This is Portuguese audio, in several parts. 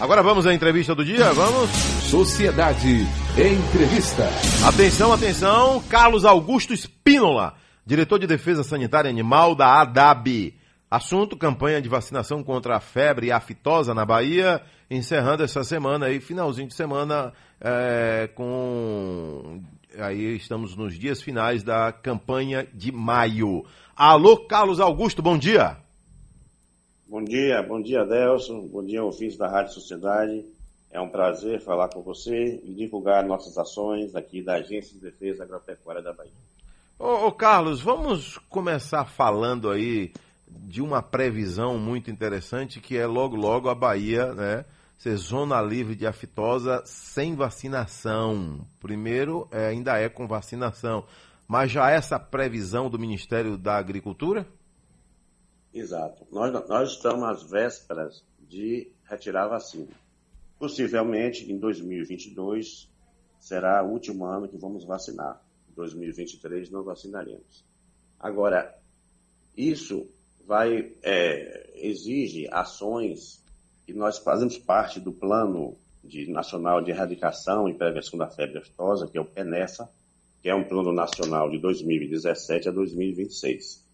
Agora vamos à entrevista do dia, vamos? Sociedade Entrevista. Atenção, atenção, Carlos Augusto Espínola, diretor de Defesa Sanitária Animal da ADAB. Assunto: campanha de vacinação contra a febre aftosa na Bahia, encerrando essa semana aí, finalzinho de semana, é, com. Aí estamos nos dias finais da campanha de maio. Alô, Carlos Augusto, bom dia. Bom dia, bom dia, Adelson. Bom dia, ouvintes da Rádio Sociedade. É um prazer falar com você e divulgar nossas ações aqui da Agência de Defesa Agropecuária da Bahia. Ô, ô Carlos, vamos começar falando aí de uma previsão muito interessante que é logo logo a Bahia, né? Ser zona livre de aftosa sem vacinação. Primeiro, é, ainda é com vacinação. Mas já essa previsão do Ministério da Agricultura? Exato. Nós, nós estamos às vésperas de retirar a vacina. Possivelmente em 2022 será o último ano que vamos vacinar. Em 2023 não vacinaremos. Agora, isso vai é, exige ações e nós fazemos parte do plano de, nacional de erradicação e prevenção da febre aftosa, que é o PENEFA, que é um plano nacional de 2017 a 2026.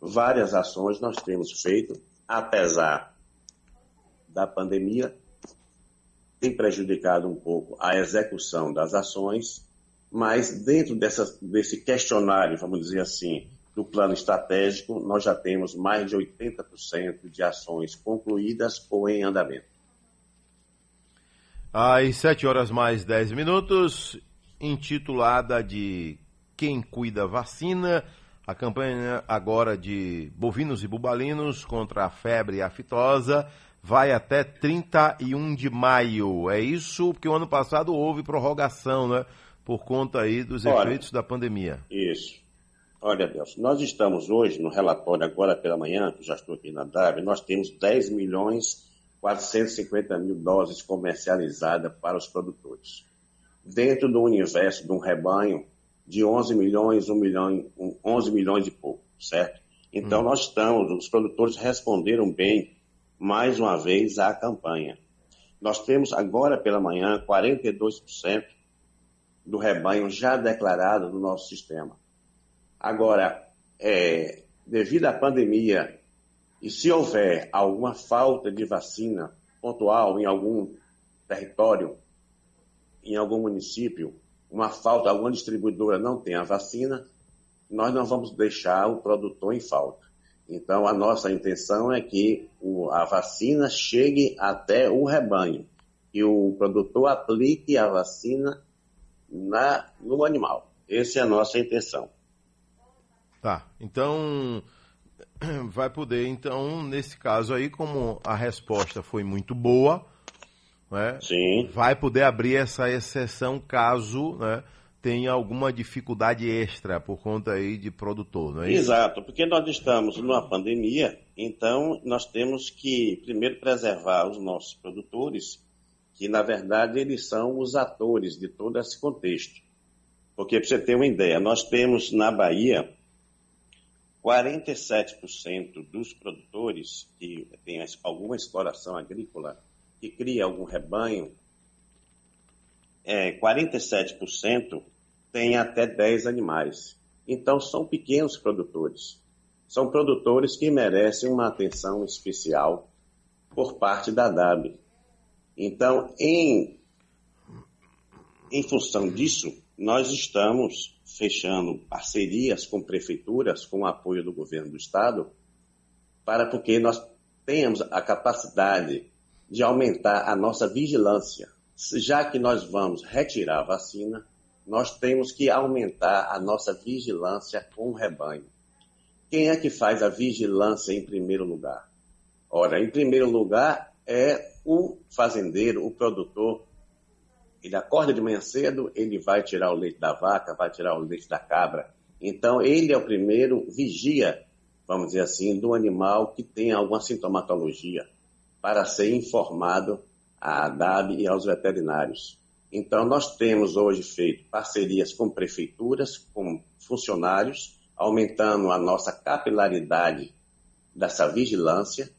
Várias ações nós temos feito, apesar da pandemia, tem prejudicado um pouco a execução das ações, mas dentro dessa, desse questionário, vamos dizer assim, do plano estratégico, nós já temos mais de 80% de ações concluídas ou em andamento. Às 7 horas mais 10 minutos, intitulada de Quem Cuida Vacina, a campanha agora de bovinos e bubalinos contra a febre aftosa vai até 31 de maio. É isso? Porque o ano passado houve prorrogação, né? Por conta aí dos Olha, efeitos da pandemia. Isso. Olha, Deus, nós estamos hoje no relatório, agora pela manhã, que já estou aqui na DAB, nós temos 10 milhões 450 mil doses comercializadas para os produtores. Dentro do universo de um rebanho de 11 milhões, 1 milhão, 11 milhões e pouco, certo? Então, hum. nós estamos, os produtores responderam bem, mais uma vez, à campanha. Nós temos agora pela manhã 42% do rebanho já declarado no nosso sistema. Agora, é, devido à pandemia, e se houver alguma falta de vacina pontual em algum território, em algum município, uma falta, alguma distribuidora não tem a vacina, nós não vamos deixar o produtor em falta. Então, a nossa intenção é que a vacina chegue até o rebanho e o produtor aplique a vacina na, no animal. Essa é a nossa intenção. Tá. Então, vai poder, então, nesse caso aí, como a resposta foi muito boa, né, Sim. vai poder abrir essa exceção caso né, tenha alguma dificuldade extra por conta aí de produtor, não é isso? Exato, porque nós estamos numa pandemia, então nós temos que primeiro preservar os nossos produtores, que na verdade eles são os atores de todo esse contexto. Porque para você ter uma ideia, nós temos na Bahia 47% dos produtores que têm alguma exploração agrícola, que cria algum rebanho, é, 47% tem até 10 animais. Então, são pequenos produtores. São produtores que merecem uma atenção especial por parte da DAB. Então, em, em função disso, nós estamos fechando parcerias com prefeituras, com o apoio do governo do estado, para porque nós tenhamos a capacidade de aumentar a nossa vigilância. Já que nós vamos retirar a vacina, nós temos que aumentar a nossa vigilância com o rebanho. Quem é que faz a vigilância em primeiro lugar? Ora, em primeiro lugar é o fazendeiro, o produtor ele acorda de manhã cedo, ele vai tirar o leite da vaca, vai tirar o leite da cabra. Então, ele é o primeiro vigia, vamos dizer assim, do animal que tem alguma sintomatologia, para ser informado à DAB e aos veterinários. Então, nós temos hoje feito parcerias com prefeituras, com funcionários, aumentando a nossa capilaridade dessa vigilância.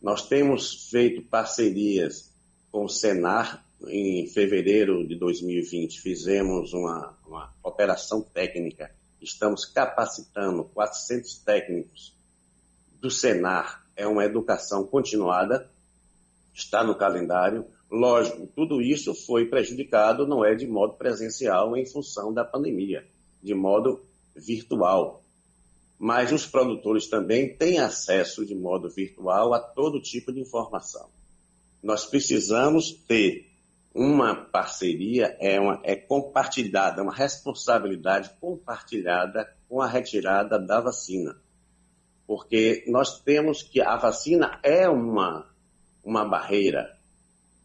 Nós temos feito parcerias com o Senar, em fevereiro de 2020, fizemos uma, uma operação técnica. Estamos capacitando 400 técnicos do Senar. É uma educação continuada, está no calendário. Lógico, tudo isso foi prejudicado, não é de modo presencial em função da pandemia, de modo virtual. Mas os produtores também têm acesso de modo virtual a todo tipo de informação. Nós precisamos ter uma parceria, é, uma, é compartilhada, uma responsabilidade compartilhada com a retirada da vacina. Porque nós temos que a vacina é uma, uma barreira.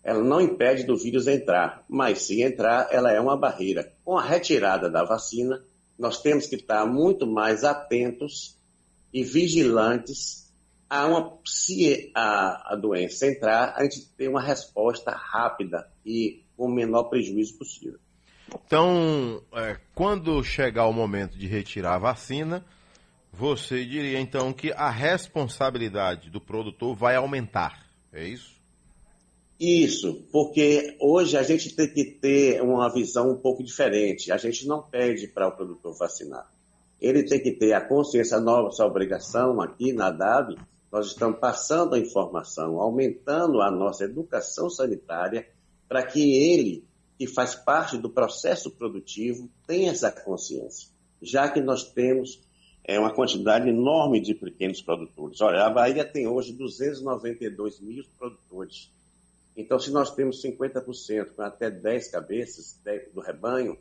Ela não impede do vírus entrar, mas se entrar, ela é uma barreira. Com a retirada da vacina, nós temos que estar muito mais atentos e vigilantes a uma, se a, a doença entrar, a gente tem uma resposta rápida e com o menor prejuízo possível. Então, é, quando chegar o momento de retirar a vacina, você diria então que a responsabilidade do produtor vai aumentar, é isso? Isso, porque hoje a gente tem que ter uma visão um pouco diferente. A gente não pede para o produtor vacinar. Ele tem que ter a consciência, a nossa obrigação aqui na DAB nós estamos passando a informação, aumentando a nossa educação sanitária para que ele, que faz parte do processo produtivo, tenha essa consciência, já que nós temos é, uma quantidade enorme de pequenos produtores. Olha, a Bahia tem hoje 292 mil produtores. Então, se nós temos 50%, com até 10 cabeças do rebanho,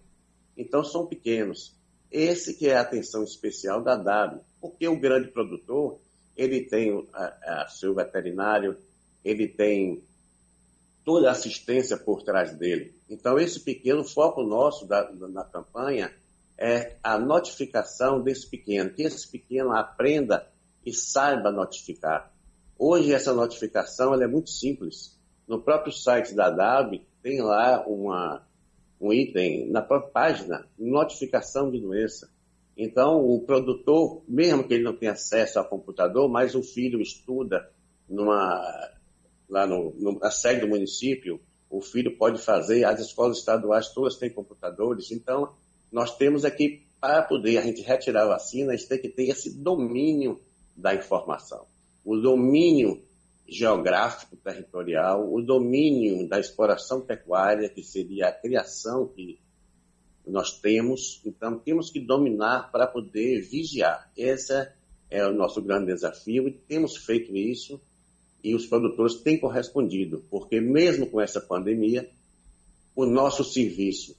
então são pequenos. Esse que é a atenção especial da DAB, porque o grande produtor, ele tem a, a seu veterinário, ele tem toda a assistência por trás dele. Então, esse pequeno foco nosso da, na campanha é a notificação desse pequeno, que esse pequeno aprenda e saiba notificar. Hoje, essa notificação é muito simples. No próprio site da DAB, tem lá uma, um item, na própria página, notificação de doença. Então, o produtor, mesmo que ele não tenha acesso ao computador, mas o filho estuda numa, lá no, no, na sede do município, o filho pode fazer, as escolas estaduais todas têm computadores, então nós temos aqui, para poder a gente retirar a vacina, a gente tem que ter esse domínio da informação, o domínio geográfico territorial, o domínio da exploração pecuária, que seria a criação que nós temos, então temos que dominar para poder vigiar. Esse é o nosso grande desafio e temos feito isso. E os produtores têm correspondido, porque mesmo com essa pandemia, o nosso serviço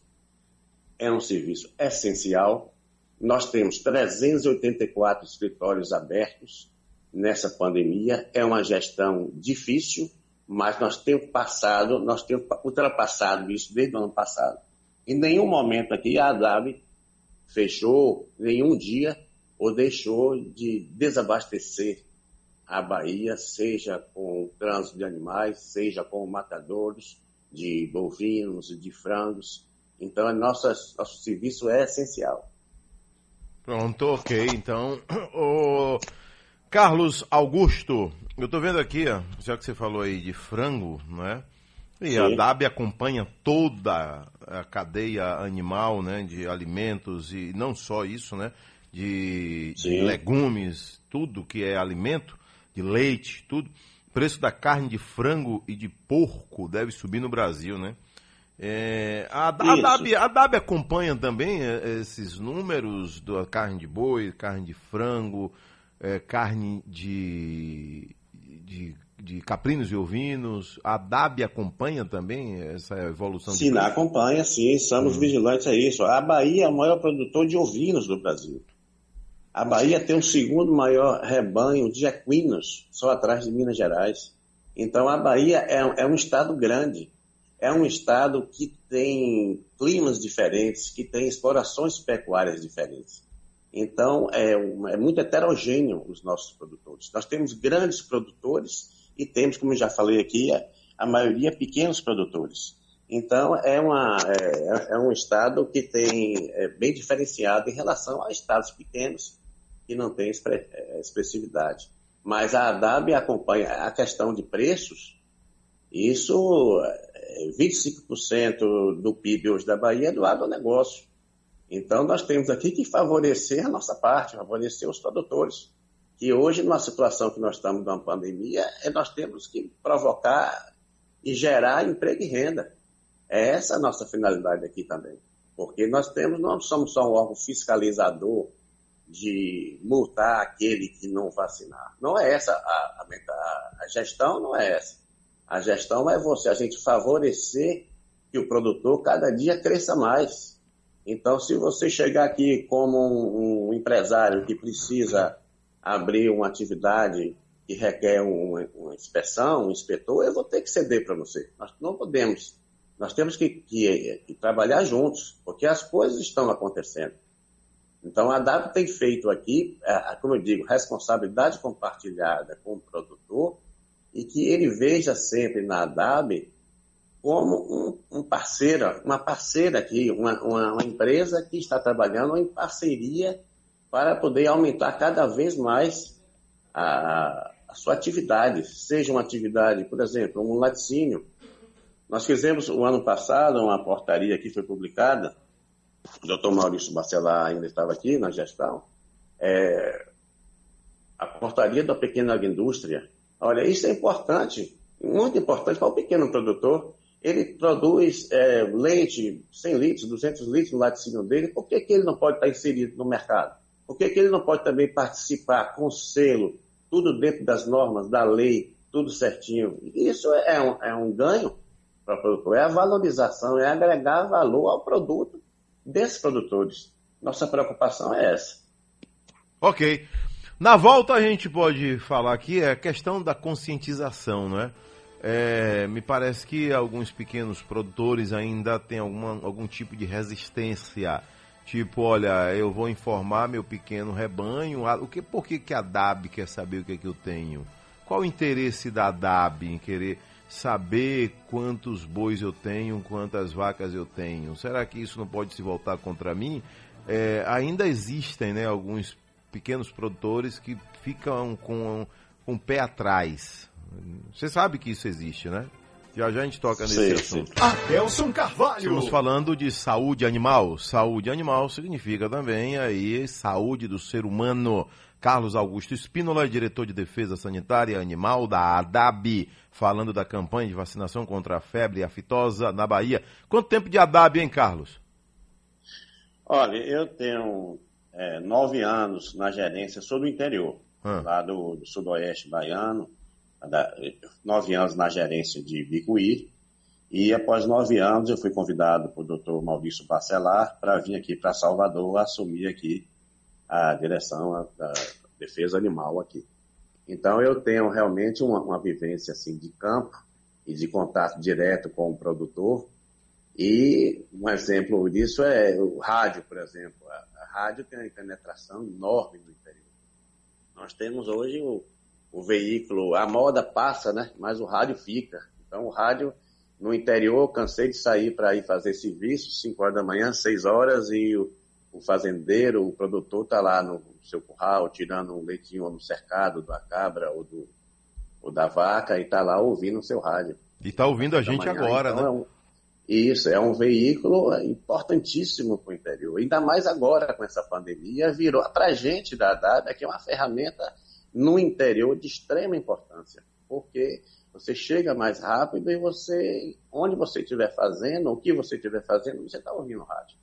é um serviço essencial. Nós temos 384 escritórios abertos nessa pandemia. É uma gestão difícil, mas nós temos passado, nós temos ultrapassado isso desde o ano passado. Em nenhum momento aqui a ADAB fechou nenhum dia ou deixou de desabastecer a Bahia, seja com o trânsito de animais, seja com matadores de bovinos e de frangos. Então, nosso, nosso serviço é essencial. Pronto, ok. Então, o Carlos Augusto, eu estou vendo aqui, já que você falou aí de frango, não é? E Sim. a DAB acompanha toda a cadeia animal, né, de alimentos e não só isso, né, de, de, legumes, tudo que é alimento, de leite, tudo. O preço da carne de frango e de porco deve subir no Brasil, né? É, a, a, DAB, a DAB acompanha também é, esses números da carne de boi, carne de frango, é, carne de, de de caprinos e ovinos? A DAB acompanha também essa evolução? Sim, acompanha, sim, somos uhum. vigilantes a isso. A Bahia é o maior produtor de ovinos do Brasil. A Bahia tem o segundo maior rebanho de equinos, só atrás de Minas Gerais. Então a Bahia é, é um estado grande, é um estado que tem climas diferentes, que tem explorações pecuárias diferentes. Então, é, é, muito heterogêneo os nossos produtores. Nós temos grandes produtores e temos, como já falei aqui, a, a maioria pequenos produtores. Então, é, uma, é, é um estado que tem é, bem diferenciado em relação a estados pequenos que não têm é, expressividade. Mas a ADAB acompanha a questão de preços, Isso, 25% do PIB hoje da Bahia é do lado do negócio. Então, nós temos aqui que favorecer a nossa parte, favorecer os produtores. Que hoje, numa situação que nós estamos numa pandemia, é nós temos que provocar e gerar emprego e renda. É essa a nossa finalidade aqui também. Porque nós temos, não somos só um órgão fiscalizador de multar aquele que não vacinar. Não é essa a, a, a gestão, não é essa. A gestão é você, a gente favorecer que o produtor cada dia cresça mais. Então, se você chegar aqui como um, empresário que precisa abrir uma atividade que requer uma, uma, inspeção, um inspetor, eu vou ter que ceder para você. Nós não podemos. Nós temos que, que, que, trabalhar juntos, porque as coisas estão acontecendo. Então, a DAB tem feito aqui, como eu digo, responsabilidade compartilhada com o produtor e que ele veja sempre na DAB como um, um parceira, uma parceira aqui, uma, uma, uma, empresa que está trabalhando em parceria para poder aumentar cada vez mais a, a sua atividade, seja uma atividade, por exemplo, um laticínio. Nós fizemos o ano passado uma portaria que foi publicada, o doutor Maurício Bacelar ainda estava aqui na gestão, é, a portaria da pequena agroindústria, Olha, isso é importante, muito importante para o pequeno produtor. Ele produz é, leite, 100 litros, 200 litros no laticínio dele, por que, que ele não pode estar inserido no mercado? Por que, que ele não pode também participar com selo, tudo dentro das normas, da lei, tudo certinho? Isso é um, é um ganho para o produtor, é a valorização, é agregar valor ao produto desses produtores. Nossa preocupação é essa. Ok. Na volta a gente pode falar aqui é a questão da conscientização, não é? é? me parece que alguns pequenos produtores ainda têm alguma, algum tipo de resistência. Tipo, olha, eu vou informar meu pequeno rebanho. O que, por que, que a DAB quer saber o que, é que eu tenho? Qual o interesse da DAB em querer saber quantos bois eu tenho, quantas vacas eu tenho? Será que isso não pode se voltar contra mim? É, ainda existem né, alguns pequenos produtores que ficam com, com o pé atrás. Você sabe que isso existe, né? Já já a gente toca nesse sim, assunto. Adelson Carvalho. Estamos falando de saúde animal. Saúde animal significa também aí saúde do ser humano. Carlos Augusto Espínola, diretor de Defesa Sanitária Animal da ADAB, falando da campanha de vacinação contra a febre aftosa na Bahia. Quanto tempo de ADAB, hein, Carlos? Olha, eu tenho é, nove anos na gerência, sou do interior, ah. lá do, do, sudoeste baiano, da, nove anos na gerência de Bicuí, e após nove anos eu fui convidado por doutor Maurício Bacelar para vir aqui para Salvador assumir aqui a direção da defesa animal aqui. Então eu tenho realmente uma, uma vivência assim de campo e de contato direto com o produtor, e um exemplo disso é o rádio, por exemplo. Rádio tem uma penetração enorme no interior. Nós temos hoje o, o veículo, a moda passa, né? Mas o rádio fica. Então o rádio no interior, eu cansei de sair para ir fazer serviço, 5 horas da manhã, 6 horas, e o, o fazendeiro, o produtor está lá no seu curral, tirando um leitinho no cercado da cabra ou, do, ou da vaca, e está lá ouvindo o seu rádio. E está ouvindo a gente agora, então, né? É um, isso, é um veículo importantíssimo para o interior. Ainda mais agora com essa pandemia, virou para a gente da DAB que é uma ferramenta no interior de extrema importância, porque você chega mais rápido e você, onde você estiver fazendo, o que você estiver fazendo, você está ouvindo o rádio.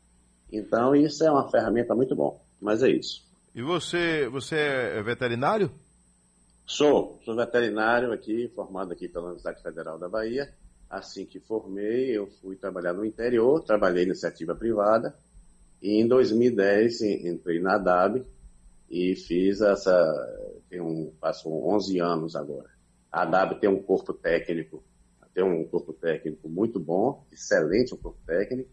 Então, isso é uma ferramenta muito bom, mas é isso. E você, você é veterinário? Sou, sou veterinário aqui, formado aqui pela Universidade Federal da Bahia, Assim que formei, eu fui trabalhar no interior, trabalhei em iniciativa privada, e em 2010 entrei na DAB e fiz essa. Tem um, passo 11 anos agora. A DAB tem um corpo técnico, tem um corpo técnico muito bom, excelente um corpo técnico.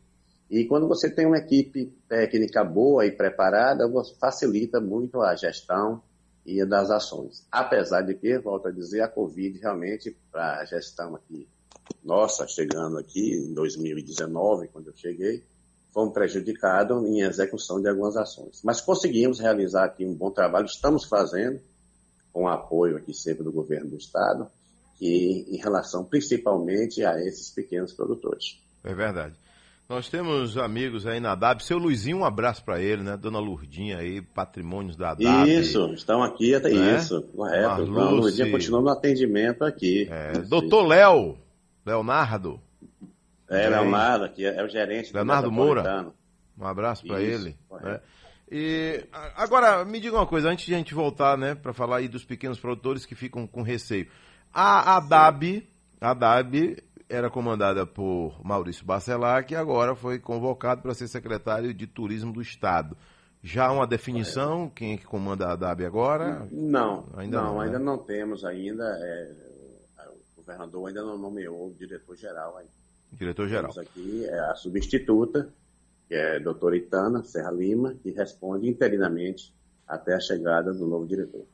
E quando você tem uma equipe técnica boa e preparada, facilita muito a gestão e das ações. Apesar de que, volto a dizer, a Covid realmente, para a gestão aqui nossa, chegando aqui em 2019, quando eu cheguei, fomos prejudicados em execução de algumas ações. Mas conseguimos realizar aqui um bom trabalho, estamos fazendo, com apoio aqui sempre do governo do Estado, e em relação principalmente a esses pequenos produtores. É verdade. Nós temos amigos aí na DAB. Seu Luizinho, um abraço para ele, né? Dona Lurdinha aí, patrimônios da DAB. Isso, estão aqui até né? isso, correto. Dona Lurdinha continua no atendimento aqui. É, doutor Léo, Leonardo. É, Leonardo, aqui é o gerente Leonardo Moura. Um abraço para ele. Né? E agora, me diga uma coisa, antes de a gente voltar, né, para falar aí dos pequenos produtores que ficam com receio. A ADAB, a ADAB era comandada por Maurício Bacelar, que agora foi convocado para ser secretário de Turismo do Estado. Já uma definição, quem é que comanda a ADAB agora? Não, ainda não, não ainda né? não temos ainda. É, o governador ainda não nomeou o diretor-geral ainda. Diretor-geral. Aqui é a substituta, que é a doutora Itana Serra Lima, que responde interinamente até a chegada do novo diretor.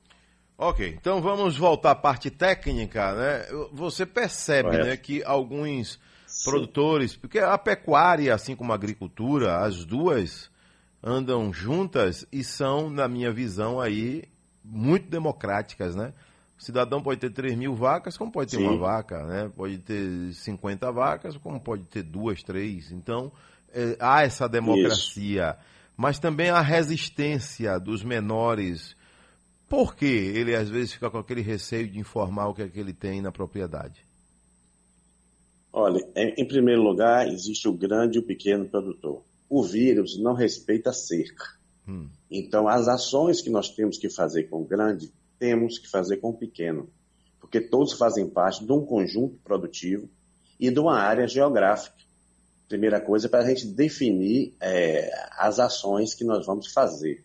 Ok, então vamos voltar à parte técnica, né? Você percebe, né, que alguns Sim. produtores, porque a pecuária, assim como a agricultura, as duas andam juntas e são, na minha visão, aí muito democráticas, né? O cidadão pode ter 3 mil vacas, como pode ter Sim. uma vaca, né? Pode ter 50 vacas, como pode ter duas, três. Então, é, há essa democracia. Isso. Mas também a resistência dos menores por que ele às vezes fica com aquele receio de informar o que é que ele tem na propriedade? Olha, em primeiro lugar, existe o grande e o pequeno produtor. O vírus não respeita a cerca. Hum. Então, as ações que nós temos que fazer com o grande, temos que fazer com o pequeno. Porque todos fazem parte de um conjunto produtivo e de uma área geográfica. Primeira coisa, para a gente definir é, as ações que nós vamos fazer.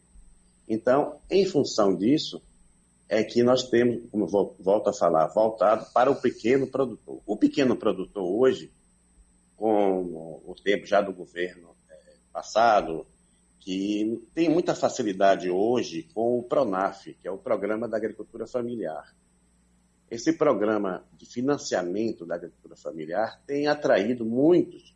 Então, em função disso, é que nós temos, como volto a falar, voltado para o pequeno produtor. O pequeno produtor hoje, com o tempo já do governo é, passado, que tem muita facilidade hoje com o PRONAF, que é o Programa da Agricultura Familiar. Esse programa de financiamento da agricultura familiar tem atraído muitos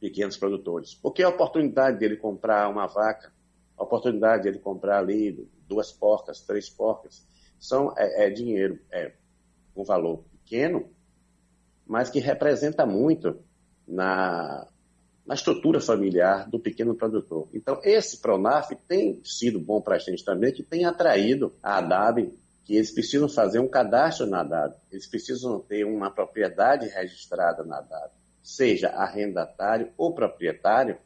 pequenos produtores, porque a oportunidade dele comprar uma vaca a oportunidade de ele comprar ali duas porcas, três porcas, são, é, é dinheiro, é um valor pequeno, mas que representa muito na, na estrutura familiar do pequeno produtor. Então, esse Pronaf tem sido bom para a gente também, que tem atraído a ADAB, que eles precisam fazer um cadastro na ADAB, eles precisam ter uma propriedade registrada na ADAB, seja arrendatário ou proprietário,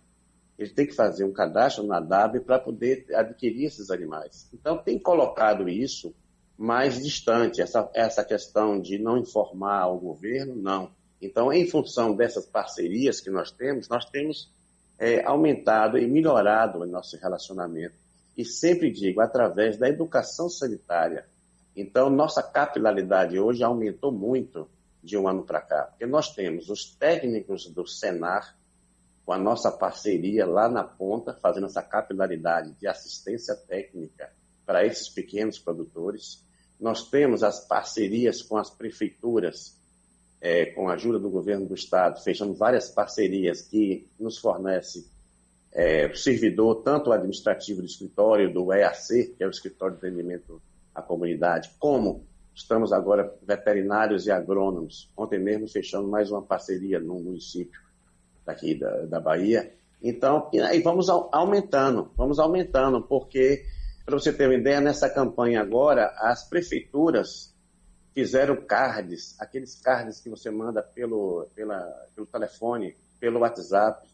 ele tem que fazer um cadastro na DAB para poder adquirir esses animais. Então, tem colocado isso mais distante, essa, essa questão de não informar ao governo, não. Então, em função dessas parcerias que nós temos, nós temos é, aumentado e melhorado o nosso relacionamento. E sempre digo, através da educação sanitária. Então, nossa capilaridade hoje aumentou muito de um ano para cá, porque nós temos os técnicos do Senar, com a nossa parceria lá na ponta, fazendo essa capilaridade de assistência técnica para esses pequenos produtores. Nós temos as parcerias com as prefeituras, é, com a ajuda do governo do estado, fechando várias parcerias que nos fornece é, servidor, tanto administrativo do escritório do EAC, que é o Escritório de Atendimento à Comunidade, como estamos agora veterinários e agrônomos. Ontem mesmo fechando mais uma parceria no município daqui da, da Bahia. Então, e aí vamos aumentando, vamos aumentando, porque, para você ter uma ideia, nessa campanha agora, as prefeituras fizeram cards, aqueles cards que você manda pelo, pela, pelo telefone, pelo WhatsApp.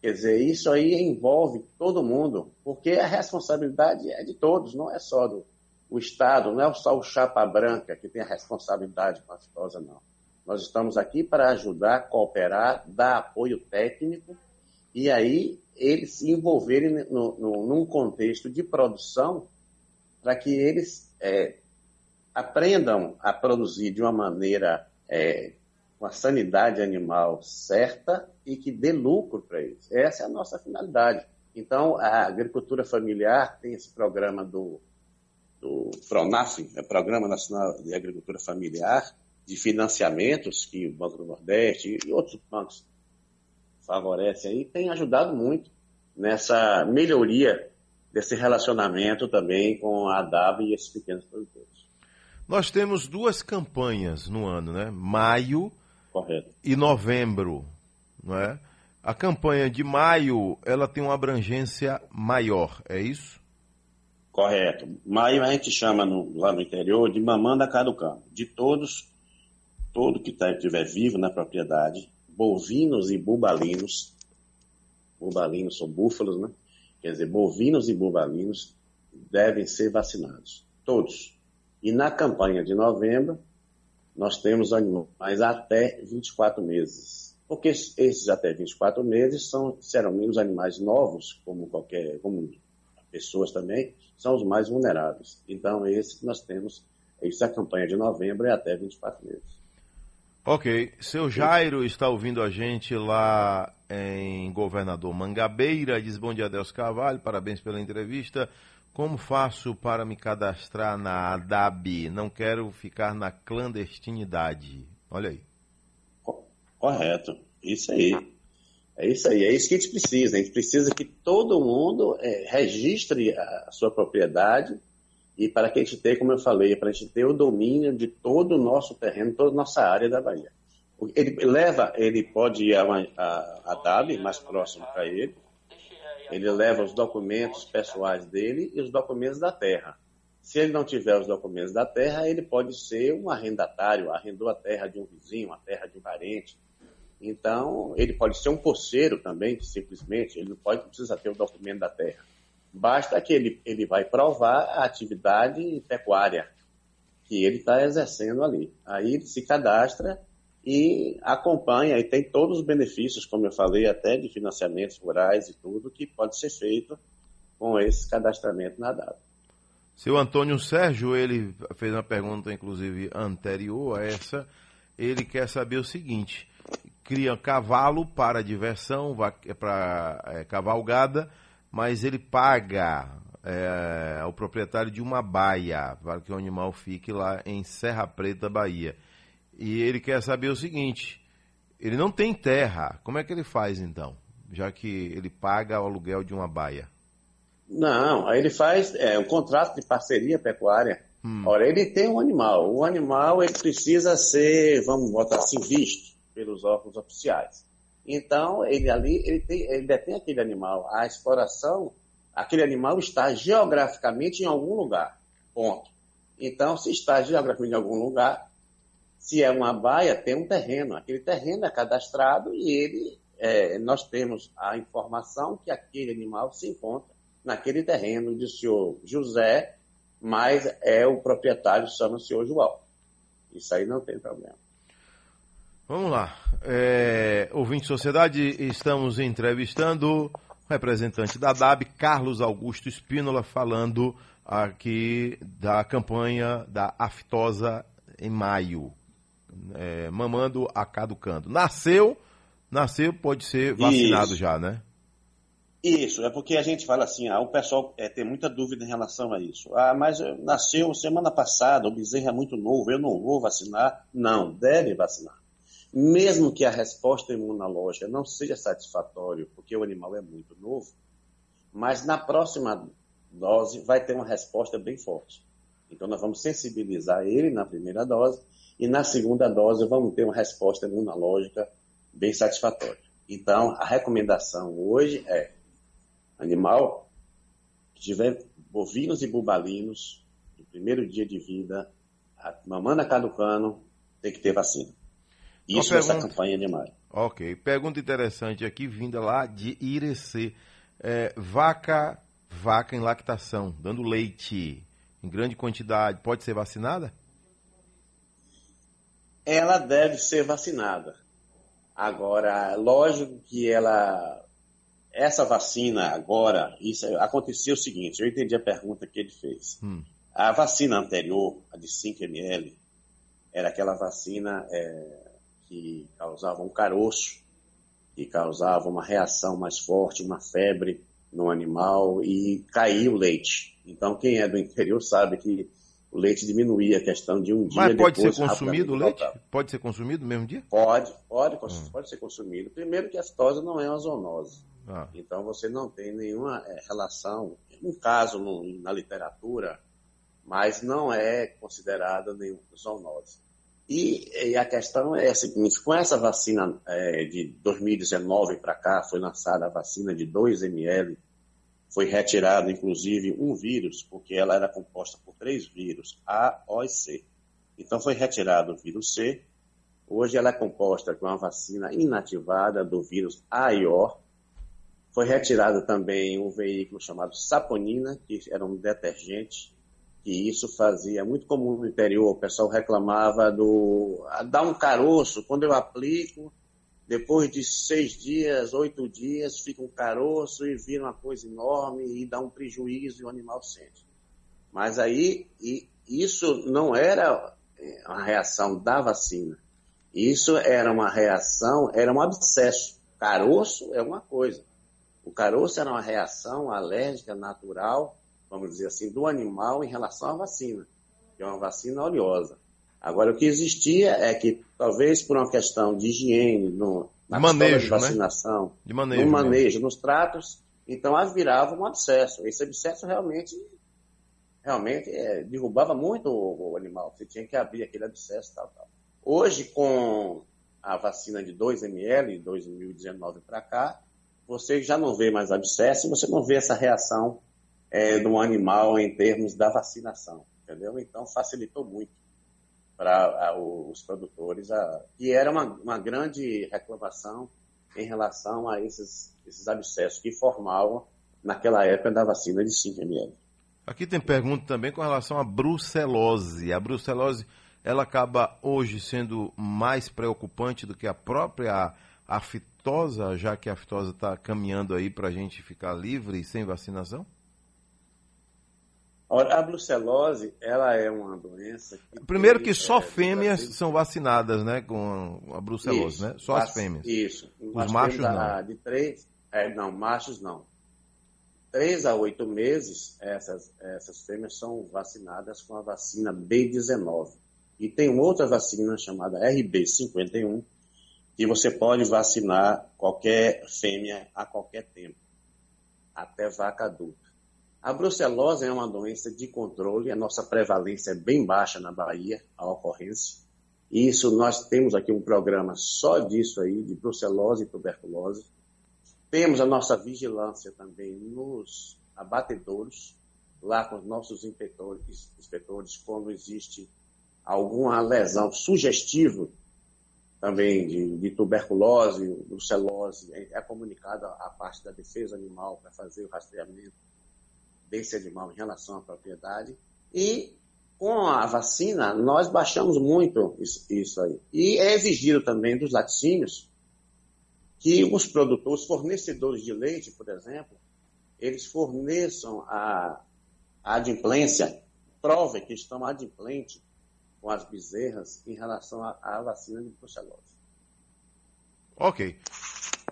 Quer dizer, isso aí envolve todo mundo, porque a responsabilidade é de todos, não é só do o Estado, não é só o chapa branca que tem a responsabilidade com a aftosa, não. Nós estamos aqui para ajudar, cooperar, dar apoio técnico e aí eles se envolverem no, no, num contexto de produção para que eles é, aprendam a produzir de uma maneira é, com a sanidade animal certa e que dê lucro para eles. Essa é a nossa finalidade. Então, a agricultura familiar tem esse programa do, do PRONAF, é Programa Nacional de Agricultura Familiar, de financiamentos que o Banco do Nordeste e outros bancos favorecem aí, tem ajudado muito nessa melhoria desse relacionamento também com a DAB e esses pequenos produtores. Nós temos duas campanhas no ano, né? Maio Correto. e novembro, não é? A campanha de maio, ela tem uma abrangência maior, é isso? Correto. Maio a gente chama no, lá no interior de mamanda caducano. De todos, todo que tá, estiver vivo na propriedade, bovinos e bubalinos, bubalinos são búfalos, né? Quer dizer, bovinos e bubalinos devem ser vacinados. Todos. E na campanha de novembro, nós temos animais até 24 meses. Porque esses até 24 meses são, serão os animais novos, como qualquer, como pessoas também, são os mais vulneráveis. Então, esse que nós temos, essa campanha de novembro é até 24 meses. Ok. Seu Jairo está ouvindo a gente lá em Governador Mangabeira. Diz bom dia, Deus Carvalho. Parabéns pela entrevista. Como faço para me cadastrar na ADAB? Não quero ficar na clandestinidade. Olha aí. Correto. Isso aí. É isso aí. É isso que a gente precisa. A gente precisa que todo mundo é, registre a sua propriedade e para que a gente tenha, como eu falei, para a gente ter o domínio de todo o nosso terreno, toda a nossa área da Bahia. Ele leva, ele pode ir a, a, a DAB, mais próximo para ele, ele leva os documentos pessoais dele e os documentos da terra. Se ele não tiver os documentos da terra, ele pode ser um arrendatário, arrendou a terra de um vizinho, a terra de um parente. Então, ele pode ser um poceiro também, simplesmente, ele não pode precisar ter o documento da terra. Basta que ele, ele vai provar a atividade pecuária que ele está exercendo ali. Aí ele se cadastra e acompanha e tem todos os benefícios, como eu falei, até de financiamentos rurais e tudo, que pode ser feito com esse cadastramento na data. Seu Antônio Sérgio, ele fez uma pergunta, inclusive, anterior a essa. Ele quer saber o seguinte: cria cavalo para diversão, para é, cavalgada, mas ele paga é, ao proprietário de uma baia para que o animal fique lá em Serra Preta, Bahia. E ele quer saber o seguinte: ele não tem terra, como é que ele faz então? Já que ele paga o aluguel de uma baia. Não, aí ele faz é, um contrato de parceria pecuária. Hum. Ora, ele tem um animal. O animal ele precisa ser, vamos botar assim, visto pelos órgãos oficiais. Então, ele ali, ele, tem, ele detém aquele animal. A exploração, aquele animal está geograficamente em algum lugar. Ponto. Então, se está geograficamente em algum lugar, se é uma baia, tem um terreno. Aquele terreno é cadastrado e ele, é, nós temos a informação que aquele animal se encontra naquele terreno do senhor José, mas é o proprietário, chama o senhor João. Isso aí não tem problema. Vamos lá. É, ouvinte Sociedade, estamos entrevistando o representante da DAB, Carlos Augusto Espínola, falando aqui da campanha da aftosa em maio, é, mamando a caducando. Nasceu, nasceu, pode ser vacinado Isso. já, né? Isso, é porque a gente fala assim, ah, o pessoal é, tem muita dúvida em relação a isso. Ah, mas nasceu semana passada, o bezerro é muito novo, eu não vou vacinar. Não, deve vacinar. Mesmo que a resposta imunológica não seja satisfatória, porque o animal é muito novo, mas na próxima dose vai ter uma resposta bem forte. Então nós vamos sensibilizar ele na primeira dose e na segunda dose vamos ter uma resposta imunológica bem satisfatória. Então a recomendação hoje é animal que tiver bovinos e bubalinos no primeiro dia de vida, a caducano, tem que ter vacina. Isso nessa campanha de maio. Ok. Pergunta interessante aqui, vinda lá de Irecê. É, vaca, vaca em lactação, dando leite em grande quantidade, pode ser vacinada? Ela deve ser vacinada. Agora, lógico que ela essa vacina agora, isso aconteceu o seguinte, eu entendi a pergunta que ele fez. Hum. A vacina anterior, a de 5 ml, era aquela vacina é, que causava um caroço, que causava uma reação mais forte, uma febre no animal e caía o leite. Então, quem é do interior sabe que o leite diminuía a questão de um dia Mas pode depois, ser consumido o leite? Pode ser consumido no mesmo dia? Pode, pode, hum. pode ser consumido. Primeiro que a citose não é uma zoonose. Ah. Então você não tem nenhuma é, relação. Um caso no, na literatura, mas não é considerada nenhuma zoonose. E, e, a questão é a seguinte: com essa vacina é, de 2019 para cá, foi lançada a vacina de 2 ml, foi retirado inclusive um vírus, porque ela era composta por três vírus, A, O e C. Então foi retirado o vírus C. Hoje ela é composta com uma vacina inativada do vírus A e O. Foi retirado também um veículo chamado saponina, que era um detergente que isso fazia muito comum no interior. O pessoal reclamava do dar um caroço quando eu aplico. Depois de seis dias, oito dias, fica um caroço e vira uma coisa enorme e dá um prejuízo e o animal sente. Mas aí isso não era é, uma reação da vacina. Isso era uma reação, era um abscesso. Caroço é uma coisa. O caroço era uma reação alérgica natural vamos dizer assim, do animal em relação à vacina, que é uma vacina oleosa. Agora, o que existia é que, talvez por uma questão de higiene, no, na manejo, de né? vacinação, né? de manejo, no manejo, nos tratos, então virava um abscesso. Esse abscesso realmente, realmente é, derrubava muito o, o, animal. Você tinha que abrir aquele abscesso tal, tal. Hoje, com a vacina de 2 ml, 2019 para cá, você já não vê mais abscesso, você não vê essa reação é, do animal em termos da vacinação, entendeu? Então facilitou muito para os produtores, que era uma, uma grande reclamação em relação a esses, esses abscessos que formavam naquela época da vacina de 5 ml. Aqui tem pergunta também com relação à brucelose. A brucelose, ela acaba hoje sendo mais preocupante do que a própria aftosa, já que a aftosa está caminhando aí para a gente ficar livre e sem vacinação? A brucelose, ela é uma doença que Primeiro que só é, fêmeas são vacinadas, né, com a brucelose, isso, né? Só as fêmeas. Isso. Os machos não. De três, é, não, machos não. Três a oito meses, essas, essas fêmeas são vacinadas com a vacina B19. E tem outra vacina chamada RB51, que você pode vacinar qualquer fêmea a qualquer tempo, até vaca adulta. A brucelose é uma doença de controle, a nossa prevalência é bem baixa na Bahia, a ocorrência. Isso nós temos aqui um programa só disso aí, de brucelose e tuberculose. Temos a nossa vigilância também nos abatedouros, lá com os nossos inspetores, inspetores quando existe alguma lesão sugestiva também de, de tuberculose, brucelose, é, é comunicada a parte da defesa animal para fazer o rastreamento desse animal em relação à propriedade. E com a vacina, nós baixamos muito isso, isso aí. E é exigido também dos laticínios que os produtores, fornecedores de leite, por exemplo, eles forneçam a, a adimplência, provem que estão adimplentes com as bezerras em relação à vacina de brucelose. Ok.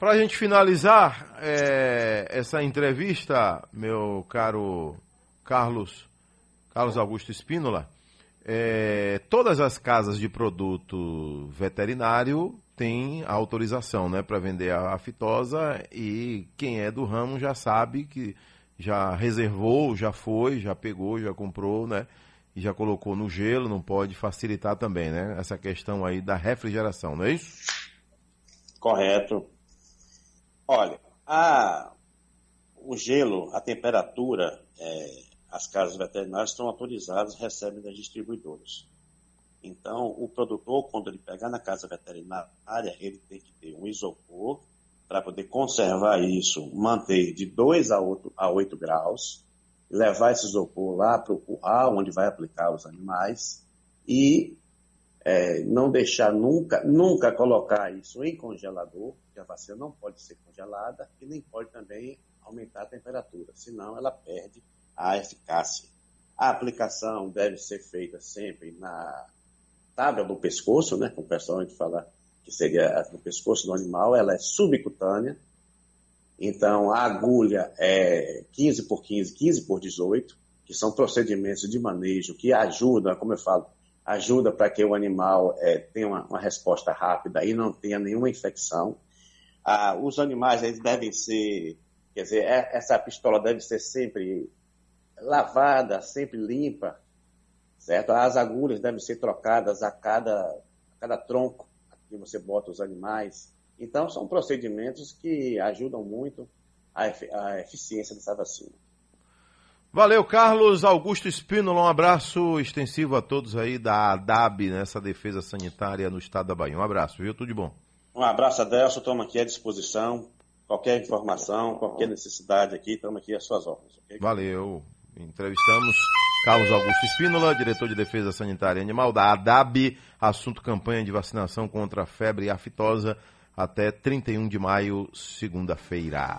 Para a gente finalizar é, essa entrevista, meu caro Carlos, Carlos Augusto Espínola, é, todas as casas de produto veterinário têm autorização né, para vender a, a fitosa e quem é do ramo já sabe que já reservou, já foi, já pegou, já comprou, né? E já colocou no gelo, não pode facilitar também, né? Essa questão aí da refrigeração, não é isso? Correto. Olha, a, o gelo, a temperatura, é, as casas veterinárias estão autorizadas, recebem das distribuidoras. Então, o produtor, quando ele pegar na casa veterinária, ele tem que ter um isopor para poder conservar isso, manter de 2 a 8, a 8 graus, levar esse isopor lá para o curral, onde vai aplicar os animais, e é, não deixar nunca, nunca colocar isso em congelador, porque a vacina não pode ser congelada e nem pode também aumentar a temperatura, senão ela perde a eficácia. A aplicação deve ser feita sempre na tábua do pescoço, né, como o pessoal a gente fala que seria no pescoço do animal, ela é subcutânea, então a agulha é 15 por 15, 15 por 18, que são procedimentos de manejo que ajudam, como eu falo, ajuda para que o animal é, tenha uma, uma, resposta rápida e não tenha nenhuma infecção. Ah, os animais eles devem ser, quer dizer, é, essa pistola deve ser sempre lavada, sempre limpa, certo? As agulhas devem ser trocadas a cada, a cada tronco que você bota os animais. Então, são procedimentos que ajudam muito a, eficiência dessa vacina. Valeu, Carlos Augusto Espínola. Um abraço extensivo a todos aí da ADAB, nessa defesa sanitária no estado da Bahia. Um abraço, viu? Tudo de bom. Um abraço, Adelson. Estamos aqui à disposição. Qualquer informação, qualquer necessidade aqui, estamos aqui às suas ordens. Okay? Valeu. Entrevistamos Carlos Augusto Espínola, diretor de Defesa Sanitária Animal da ADAB, assunto campanha de vacinação contra a febre aftosa até 31 de maio, segunda-feira.